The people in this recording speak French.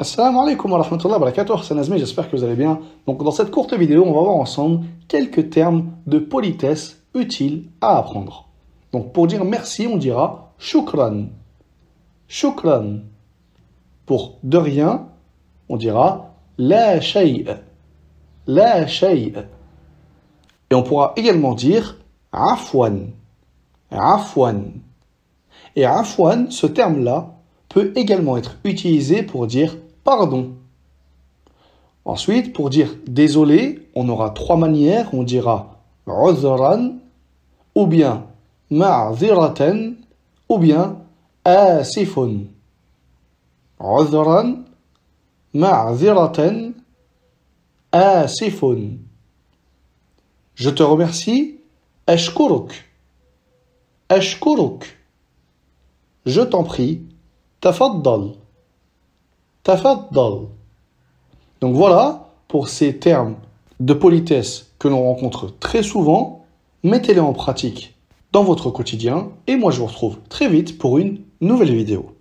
Assalamu alaikum wa rahmatullahi wa barakatuh, c'est Nazmi, j'espère que vous allez bien. Donc dans cette courte vidéo, on va voir ensemble quelques termes de politesse utiles à apprendre. Donc pour dire merci, on dira shukran. Shukran. Pour de rien, on dira la shay'. La shay'. Et on pourra également dire afwan. Afwan. Et afwan, ce terme-là, peut également être utilisé pour dire pardon. Ensuite, pour dire désolé, on aura trois manières. On dira uzran, ou bien ma'ziratan, ou bien asifun. Uzran, ma'ziratan, asifun. Je te remercie. Ashkuruk. Ashkuruk. Je t'en prie. Tafaddal. Donc voilà pour ces termes de politesse que l'on rencontre très souvent. Mettez-les en pratique dans votre quotidien et moi je vous retrouve très vite pour une nouvelle vidéo.